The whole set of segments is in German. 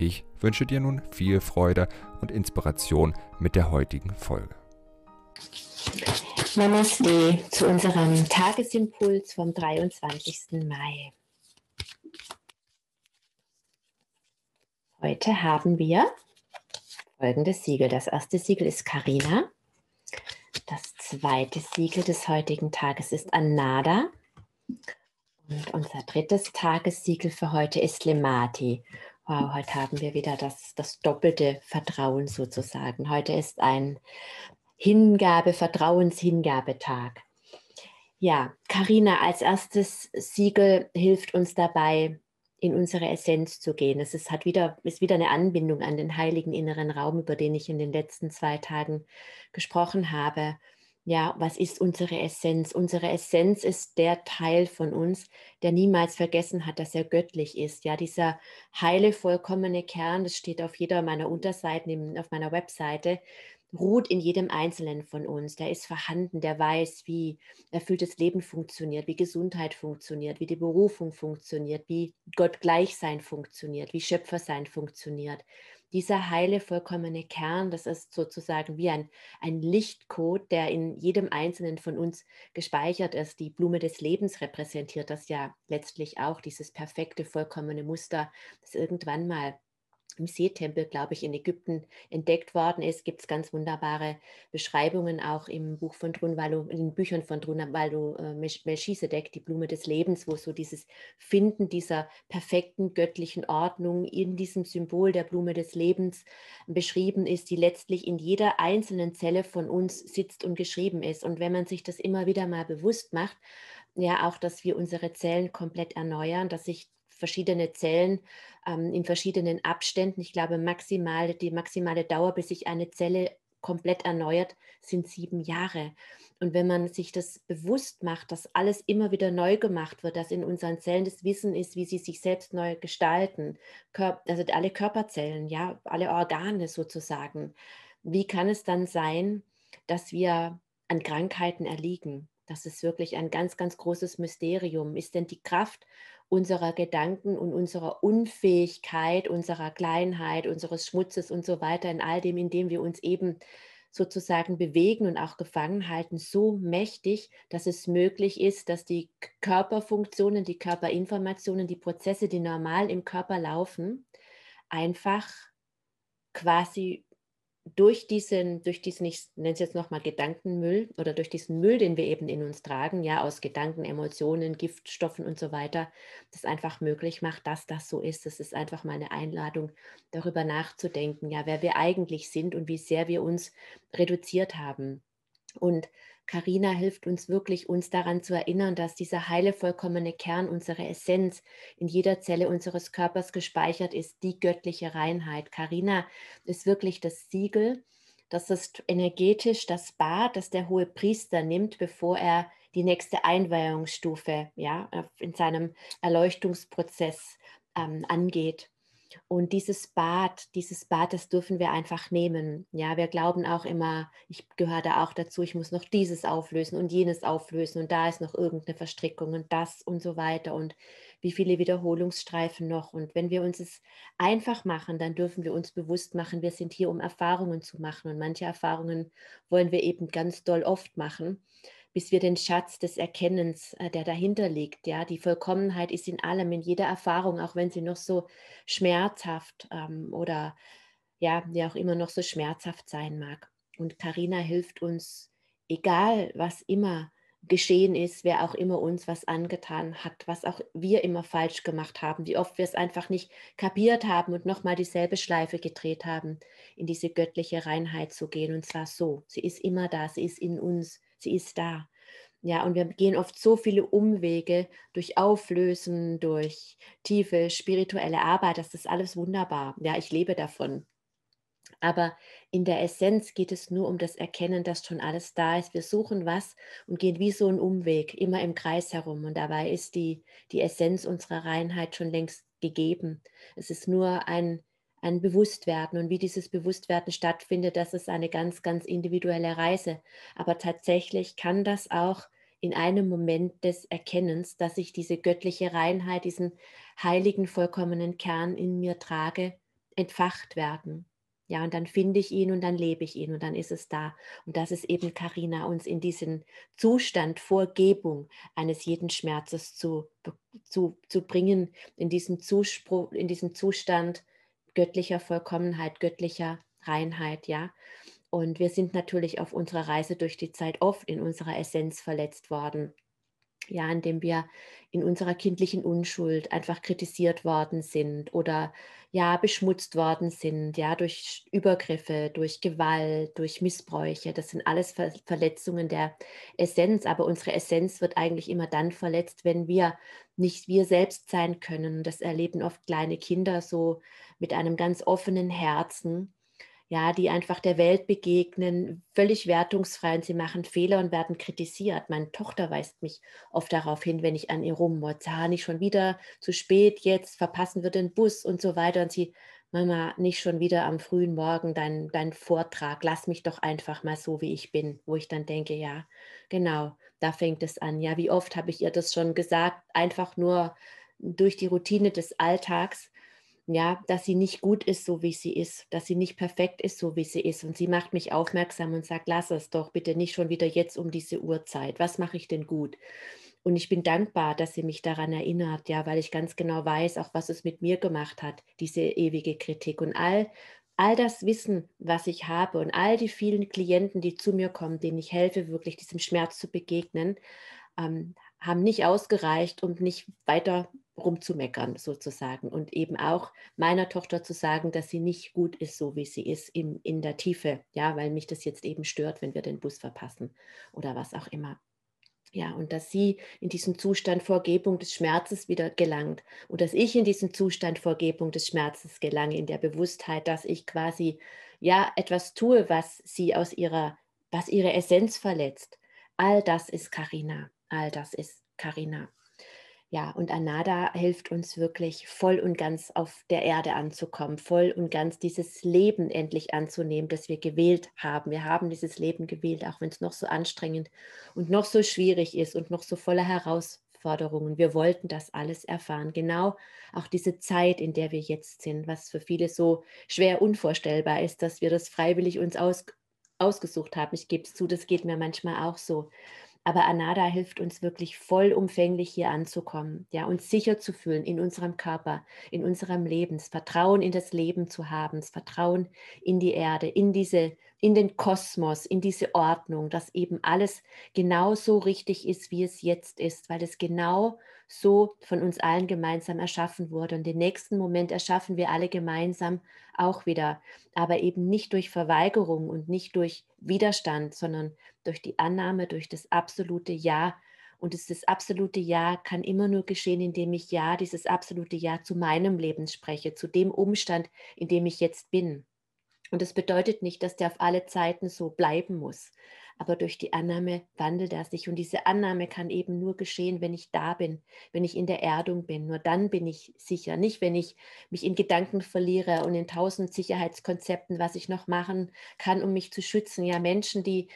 Ich wünsche dir nun viel Freude und Inspiration mit der heutigen Folge. Namaste zu unserem Tagesimpuls vom 23. Mai. Heute haben wir folgendes Siegel. Das erste Siegel ist Karina. Das zweite Siegel des heutigen Tages ist Anada. Und unser drittes Tagessiegel für heute ist Lemati. Wow, heute haben wir wieder das, das doppelte Vertrauen sozusagen. Heute ist ein Hingabe, Vertrauenshingabetag. Ja, Karina als erstes Siegel hilft uns dabei, in unsere Essenz zu gehen. Es ist, hat wieder, ist wieder eine Anbindung an den heiligen inneren Raum, über den ich in den letzten zwei Tagen gesprochen habe. Ja, was ist unsere Essenz? Unsere Essenz ist der Teil von uns, der niemals vergessen hat, dass er göttlich ist. Ja, dieser heile, vollkommene Kern, das steht auf jeder meiner Unterseiten, auf meiner Webseite, ruht in jedem Einzelnen von uns. Der ist vorhanden, der weiß, wie erfülltes Leben funktioniert, wie Gesundheit funktioniert, wie die Berufung funktioniert, wie Gott Gleichsein funktioniert, wie Schöpfersein funktioniert dieser heile, vollkommene Kern, das ist sozusagen wie ein, ein Lichtcode, der in jedem Einzelnen von uns gespeichert ist. Die Blume des Lebens repräsentiert das ja letztlich auch, dieses perfekte, vollkommene Muster, das irgendwann mal im Seetempel, glaube ich, in Ägypten entdeckt worden ist, gibt es ganz wunderbare Beschreibungen auch im Buch von Drunvalo, in den Büchern von Drunvalo äh, Melchisedek, die Blume des Lebens, wo so dieses Finden dieser perfekten göttlichen Ordnung in diesem Symbol der Blume des Lebens beschrieben ist, die letztlich in jeder einzelnen Zelle von uns sitzt und geschrieben ist. Und wenn man sich das immer wieder mal bewusst macht, ja auch, dass wir unsere Zellen komplett erneuern, dass sich verschiedene Zellen ähm, in verschiedenen Abständen. Ich glaube, maximal, die maximale Dauer, bis sich eine Zelle komplett erneuert, sind sieben Jahre. Und wenn man sich das bewusst macht, dass alles immer wieder neu gemacht wird, dass in unseren Zellen das Wissen ist, wie sie sich selbst neu gestalten, also alle Körperzellen, ja, alle Organe sozusagen, wie kann es dann sein, dass wir an Krankheiten erliegen? Das ist wirklich ein ganz, ganz großes Mysterium. Ist denn die Kraft unserer Gedanken und unserer Unfähigkeit, unserer Kleinheit, unseres Schmutzes und so weiter, in all dem, in dem wir uns eben sozusagen bewegen und auch gefangen halten, so mächtig, dass es möglich ist, dass die Körperfunktionen, die Körperinformationen, die Prozesse, die normal im Körper laufen, einfach quasi durch diesen, durch diesen, ich nenne es jetzt nochmal Gedankenmüll oder durch diesen Müll, den wir eben in uns tragen, ja, aus Gedanken, Emotionen, Giftstoffen und so weiter, das einfach möglich macht, dass das so ist. Das ist einfach mal eine Einladung, darüber nachzudenken, ja, wer wir eigentlich sind und wie sehr wir uns reduziert haben. Und Karina hilft uns wirklich, uns daran zu erinnern, dass dieser heile, vollkommene Kern, unsere Essenz in jeder Zelle unseres Körpers gespeichert ist, die göttliche Reinheit. Karina ist wirklich das Siegel, das ist energetisch das Bad, das der hohe Priester nimmt, bevor er die nächste Einweihungsstufe ja, in seinem Erleuchtungsprozess ähm, angeht. Und dieses Bad, dieses Bad, das dürfen wir einfach nehmen. Ja, wir glauben auch immer, ich gehöre da auch dazu, ich muss noch dieses auflösen und jenes auflösen und da ist noch irgendeine Verstrickung und das und so weiter und wie viele Wiederholungsstreifen noch. Und wenn wir uns es einfach machen, dann dürfen wir uns bewusst machen, wir sind hier, um Erfahrungen zu machen und manche Erfahrungen wollen wir eben ganz doll oft machen bis wir den Schatz des Erkennens, äh, der dahinter liegt, ja, die Vollkommenheit ist in allem, in jeder Erfahrung, auch wenn sie noch so schmerzhaft ähm, oder ja, wie auch immer noch so schmerzhaft sein mag. Und Karina hilft uns, egal was immer geschehen ist, wer auch immer uns was angetan hat, was auch wir immer falsch gemacht haben, wie oft wir es einfach nicht kapiert haben und nochmal dieselbe Schleife gedreht haben, in diese göttliche Reinheit zu gehen. Und zwar so, sie ist immer da, sie ist in uns, sie ist da. Ja, und wir gehen oft so viele Umwege durch Auflösen, durch tiefe spirituelle Arbeit, das ist alles wunderbar. Ja, ich lebe davon. Aber in der Essenz geht es nur um das Erkennen, dass schon alles da ist. Wir suchen was und gehen wie so einen Umweg, immer im Kreis herum. Und dabei ist die, die Essenz unserer Reinheit schon längst gegeben. Es ist nur ein, ein Bewusstwerden. Und wie dieses Bewusstwerden stattfindet, das ist eine ganz, ganz individuelle Reise. Aber tatsächlich kann das auch in einem Moment des Erkennens, dass ich diese göttliche Reinheit, diesen heiligen, vollkommenen Kern in mir trage, entfacht werden. Ja, und dann finde ich ihn und dann lebe ich ihn und dann ist es da. Und das ist eben Karina, uns in diesen Zustand Vorgebung eines jeden Schmerzes zu, zu, zu bringen, in diesem, Zuspruch, in diesem Zustand göttlicher Vollkommenheit, göttlicher Reinheit, ja. Und wir sind natürlich auf unserer Reise durch die Zeit oft in unserer Essenz verletzt worden ja, indem wir in unserer kindlichen Unschuld einfach kritisiert worden sind oder ja, beschmutzt worden sind, ja, durch Übergriffe, durch Gewalt, durch Missbräuche. Das sind alles Ver Verletzungen der Essenz, aber unsere Essenz wird eigentlich immer dann verletzt, wenn wir nicht wir selbst sein können. Das erleben oft kleine Kinder so mit einem ganz offenen Herzen ja, die einfach der Welt begegnen, völlig wertungsfrei und sie machen Fehler und werden kritisiert. Meine Tochter weist mich oft darauf hin, wenn ich an ihr rummotze, ah, nicht schon wieder zu spät, jetzt verpassen wir den Bus und so weiter. Und sie, Mama, nicht schon wieder am frühen Morgen dein, dein Vortrag, lass mich doch einfach mal so, wie ich bin, wo ich dann denke, ja, genau, da fängt es an. Ja, wie oft habe ich ihr das schon gesagt, einfach nur durch die Routine des Alltags ja, dass sie nicht gut ist, so wie sie ist, dass sie nicht perfekt ist, so wie sie ist. Und sie macht mich aufmerksam und sagt, lass es doch bitte nicht schon wieder jetzt um diese Uhrzeit. Was mache ich denn gut? Und ich bin dankbar, dass sie mich daran erinnert, ja, weil ich ganz genau weiß, auch was es mit mir gemacht hat, diese ewige Kritik. Und all, all das Wissen, was ich habe und all die vielen Klienten, die zu mir kommen, denen ich helfe, wirklich diesem Schmerz zu begegnen, ähm, haben nicht ausgereicht, um nicht weiter rumzumeckern sozusagen und eben auch meiner Tochter zu sagen, dass sie nicht gut ist, so wie sie ist in, in der Tiefe, ja, weil mich das jetzt eben stört, wenn wir den Bus verpassen oder was auch immer. Ja, und dass sie in diesem Zustand Vorgebung des Schmerzes wieder gelangt und dass ich in diesem Zustand Vorgebung des Schmerzes gelange, in der Bewusstheit, dass ich quasi ja etwas tue, was sie aus ihrer, was ihre Essenz verletzt. All das ist Karina, all das ist Karina. Ja, und Anada hilft uns wirklich voll und ganz auf der Erde anzukommen, voll und ganz dieses Leben endlich anzunehmen, das wir gewählt haben. Wir haben dieses Leben gewählt, auch wenn es noch so anstrengend und noch so schwierig ist und noch so voller Herausforderungen. Wir wollten das alles erfahren. Genau auch diese Zeit, in der wir jetzt sind, was für viele so schwer unvorstellbar ist, dass wir das freiwillig uns aus, ausgesucht haben. Ich gebe es zu, das geht mir manchmal auch so. Aber Anada hilft uns wirklich vollumfänglich hier anzukommen, ja, uns sicher zu fühlen in unserem Körper, in unserem Leben, das Vertrauen in das Leben zu haben, das Vertrauen in die Erde, in diese, in den Kosmos, in diese Ordnung, dass eben alles genau so richtig ist, wie es jetzt ist, weil es genau so von uns allen gemeinsam erschaffen wurde. Und den nächsten Moment erschaffen wir alle gemeinsam auch wieder, aber eben nicht durch Verweigerung und nicht durch Widerstand, sondern durch die Annahme, durch das absolute Ja. Und das absolute Ja kann immer nur geschehen, indem ich Ja, dieses absolute Ja zu meinem Leben spreche, zu dem Umstand, in dem ich jetzt bin. Und das bedeutet nicht, dass der auf alle Zeiten so bleiben muss aber durch die Annahme wandelt er sich. Und diese Annahme kann eben nur geschehen, wenn ich da bin, wenn ich in der Erdung bin. Nur dann bin ich sicher, nicht wenn ich mich in Gedanken verliere und in tausend Sicherheitskonzepten, was ich noch machen kann, um mich zu schützen. Ja, Menschen, die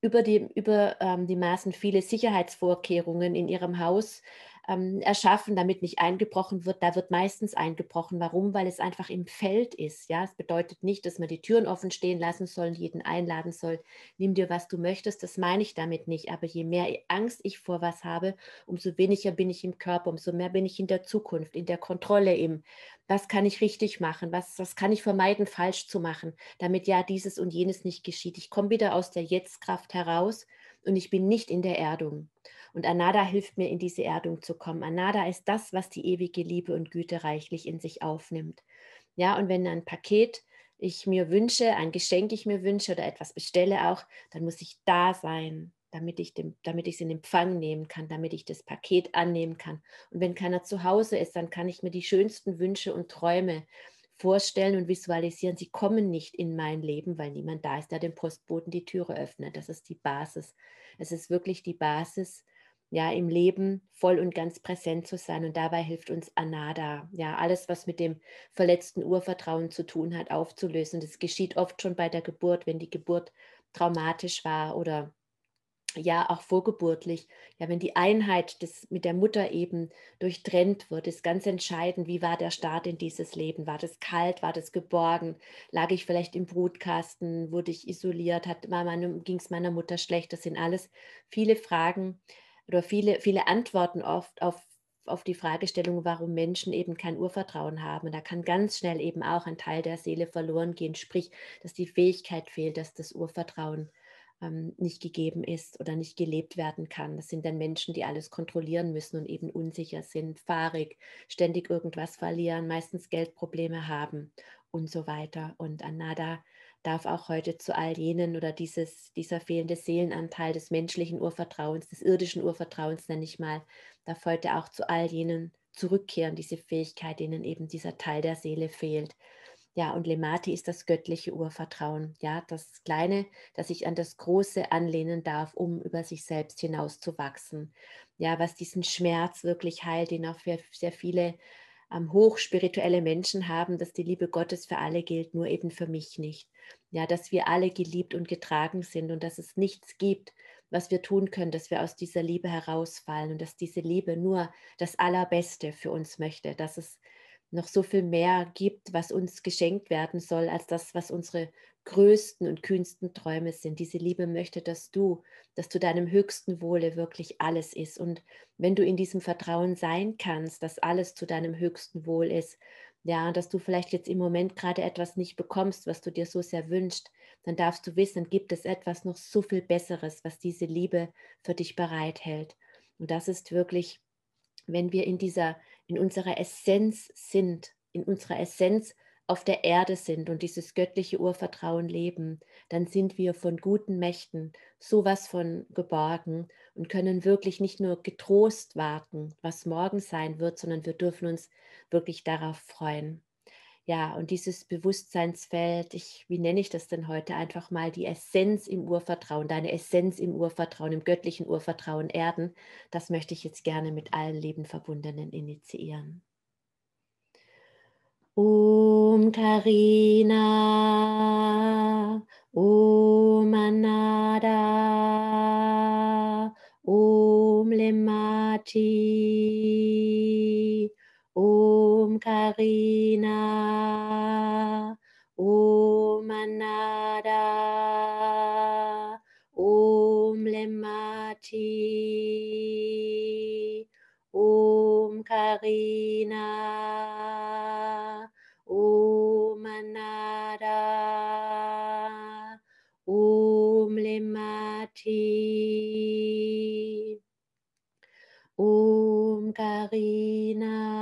über die, über, ähm, die Maßen viele Sicherheitsvorkehrungen in ihrem Haus ähm, erschaffen, damit nicht eingebrochen wird. Da wird meistens eingebrochen. Warum? Weil es einfach im Feld ist. Ja, es bedeutet nicht, dass man die Türen offen stehen lassen soll, jeden einladen soll. Nimm dir, was du möchtest. Das meine ich damit nicht. Aber je mehr Angst ich vor was habe, umso weniger bin ich im Körper, umso mehr bin ich in der Zukunft, in der Kontrolle, im was kann ich richtig machen, was, was kann ich vermeiden, falsch zu machen, damit ja dieses und jenes nicht geschieht. Ich komme wieder aus der Jetztkraft heraus und ich bin nicht in der Erdung. Und Anada hilft mir, in diese Erdung zu kommen. Anada ist das, was die ewige Liebe und Güte reichlich in sich aufnimmt. Ja, und wenn ein Paket ich mir wünsche, ein Geschenk ich mir wünsche oder etwas bestelle auch, dann muss ich da sein. damit ich dem, damit ich es in Empfang nehmen kann, damit ich das Paket annehmen kann. Und wenn keiner zu Hause ist, dann kann ich mir die schönsten Wünsche und Träume vorstellen und visualisieren. Sie kommen nicht in mein Leben, weil niemand da ist, der dem Postboten die Türe öffnet. Das ist die Basis. Es ist wirklich die Basis, ja, im Leben voll und ganz präsent zu sein. Und dabei hilft uns Anada, ja, alles, was mit dem verletzten Urvertrauen zu tun hat, aufzulösen. Das geschieht oft schon bei der Geburt, wenn die Geburt traumatisch war oder ja auch vorgeburtlich, ja, wenn die Einheit des, mit der Mutter eben durchtrennt wird, ist ganz entscheidend, wie war der Start in dieses Leben? War das kalt, war das geborgen? Lag ich vielleicht im Brutkasten? Wurde ich isoliert? Ging es meiner Mutter schlecht? Das sind alles viele Fragen oder viele, viele Antworten oft auf, auf die Fragestellung, warum Menschen eben kein Urvertrauen haben. da kann ganz schnell eben auch ein Teil der Seele verloren gehen, sprich, dass die Fähigkeit fehlt, dass das Urvertrauen ähm, nicht gegeben ist oder nicht gelebt werden kann. Das sind dann Menschen, die alles kontrollieren müssen und eben unsicher sind, fahrig, ständig irgendwas verlieren, meistens Geldprobleme haben und so weiter. Und Anada darf auch heute zu all jenen oder dieses, dieser fehlende Seelenanteil des menschlichen Urvertrauens, des irdischen Urvertrauens nenne ich mal, darf heute auch zu all jenen zurückkehren, diese Fähigkeit, denen eben dieser Teil der Seele fehlt. Ja, und Lemati ist das göttliche Urvertrauen. Ja, das Kleine, das sich an das Große anlehnen darf, um über sich selbst hinaus zu wachsen. Ja, was diesen Schmerz wirklich heilt, den auch für sehr viele ähm, hochspirituelle Menschen haben, dass die Liebe Gottes für alle gilt, nur eben für mich nicht. Ja, dass wir alle geliebt und getragen sind und dass es nichts gibt, was wir tun können, dass wir aus dieser Liebe herausfallen und dass diese Liebe nur das Allerbeste für uns möchte, dass es noch so viel mehr gibt, was uns geschenkt werden soll, als das, was unsere größten und kühnsten Träume sind. Diese Liebe möchte, dass du, dass zu deinem höchsten Wohle wirklich alles ist. Und wenn du in diesem Vertrauen sein kannst, dass alles zu deinem höchsten Wohl ist, ja, dass du vielleicht jetzt im Moment gerade etwas nicht bekommst, was du dir so sehr wünschst, dann darfst du wissen, gibt es etwas noch so viel Besseres, was diese Liebe für dich bereithält. Und das ist wirklich, wenn wir in dieser in unserer Essenz sind, in unserer Essenz auf der Erde sind und dieses göttliche Urvertrauen leben, dann sind wir von guten Mächten sowas von geborgen und können wirklich nicht nur getrost warten, was morgen sein wird, sondern wir dürfen uns wirklich darauf freuen. Ja, und dieses Bewusstseinsfeld, ich, wie nenne ich das denn heute? Einfach mal die Essenz im Urvertrauen, deine Essenz im Urvertrauen, im göttlichen Urvertrauen erden. Das möchte ich jetzt gerne mit allen Lebenverbundenen initiieren. Om Karina, Om Anada, Om Lemati, Karina, Om Anada, Om Lemati, Om Karina, Om Anada, Om Lemati, Om Karina.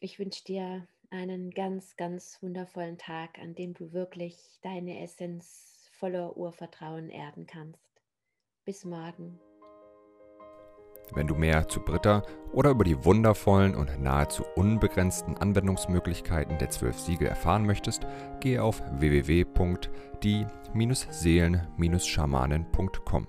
Ich wünsche dir einen ganz, ganz wundervollen Tag, an dem du wirklich deine Essenz voller Urvertrauen erden kannst. Bis morgen. Wenn du mehr zu Britta oder über die wundervollen und nahezu unbegrenzten Anwendungsmöglichkeiten der zwölf Siegel erfahren möchtest, gehe auf www.die-seelen-schamanen.com.